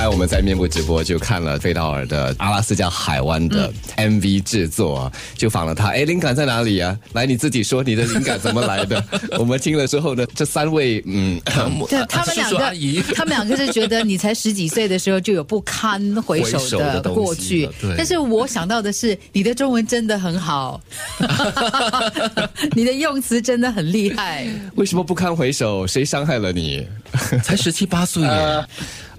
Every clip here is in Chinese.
刚才我们在面部直播就看了费道尔的阿拉斯加海湾的 MV 制作啊，就访了他，哎，灵感在哪里啊？来，你自己说，你的灵感怎么来的？我们听了之后呢，这三位，嗯，对他们两个，他们两个是觉得你才十几岁的时候就有不堪回首的过去，但是我想到的是，你的中文真的很好，你的用词真的很厉害。为什么不堪回首？谁伤害了你？才十七八岁耶。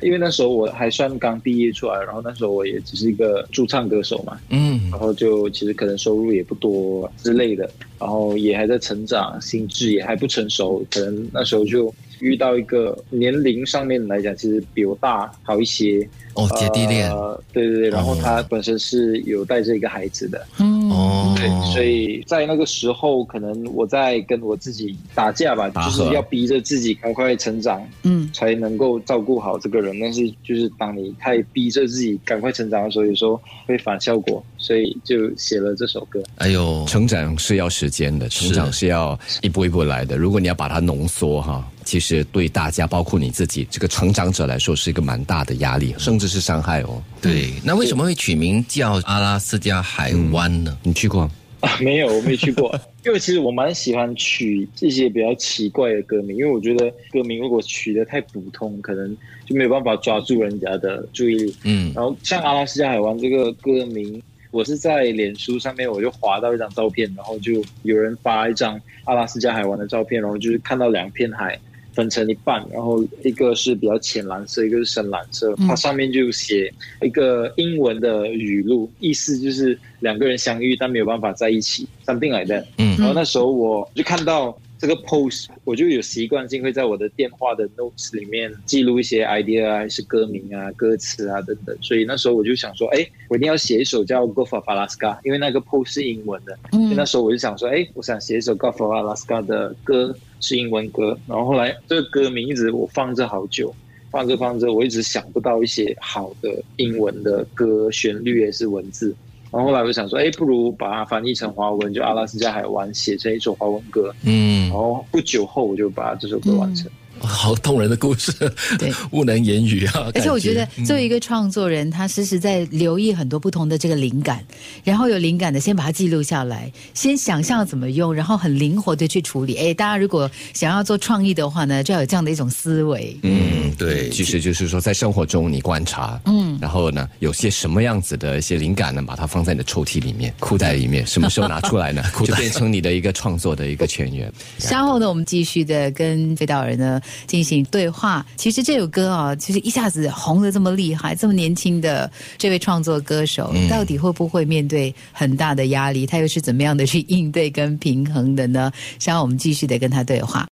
因为那时候我还算刚毕业出来，然后那时候我也只是一个驻唱歌手嘛，嗯，然后就其实可能收入也不多之类的，然后也还在成长，心智也还不成熟，可能那时候就遇到一个年龄上面来讲，其实比我大好一些。哦，姐弟恋，对对对，然后他本身是有带着一个孩子的，嗯，哦，对，所以在那个时候，可能我在跟我自己打架吧，就是要逼着自己赶快成长，嗯，才能够照顾好这个人。但是就是当你太逼着自己赶快成长的时候，有时候会反效果，所以就写了这首歌。哎呦，成长是要时间的，成长是要一步一步来的。如果你要把它浓缩哈。其实对大家，包括你自己这个成长者来说，是一个蛮大的压力，甚至是伤害哦。对，那为什么会取名叫阿拉斯加海湾呢？你去过啊？没有，我没去过。因为其实我蛮喜欢取这些比较奇怪的歌名，因为我觉得歌名如果取得太普通，可能就没有办法抓住人家的注意力。嗯。然后像阿拉斯加海湾这个歌名，我是在脸书上面我就划到一张照片，然后就有人发一张阿拉斯加海湾的照片，然后就是看到两片海。分成一半，然后一个是比较浅蓝色，一个是深蓝色。它上面就写一个英文的语录，意思就是两个人相遇但没有办法在一起，something like that。嗯，然后那时候我就看到这个 post，我就有习惯性会在我的电话的 notes 里面记录一些 idea 啊，还是歌名啊、歌词啊等等。所以那时候我就想说，哎，我一定要写一首叫《Go for Alaska》，因为那个 post 是英文的。嗯，那时候我就想说，哎，我想写一首《Go for Alaska》的歌。是英文歌，然后后来这个歌名一直我放着好久，放着放着，我一直想不到一些好的英文的歌旋律也是文字，然后后来我就想说，哎，不如把它翻译成华文，就阿拉斯加海湾写成一首华文歌，嗯，然后不久后我就把这首歌完成。好动人的故事，对，不能言语啊！而且我觉得，作为一个创作人，他时时在留意很多不同的这个灵感，然后有灵感的先把它记录下来，先想象怎么用，然后很灵活的去处理。哎，大家如果想要做创意的话呢，就要有这样的一种思维。嗯，对，其实就是说，在生活中你观察，嗯，然后呢，有些什么样子的一些灵感呢，把它放在你的抽屉里面、裤袋里面，什么时候拿出来呢？就变成你的一个创作的一个泉源。稍后呢，我们继续的跟飞道人呢。进行对话。其实这首歌啊，其实一下子红的这么厉害，这么年轻的这位创作歌手，到底会不会面对很大的压力？他又是怎么样的去应对跟平衡的呢？稍后我们继续的跟他对话。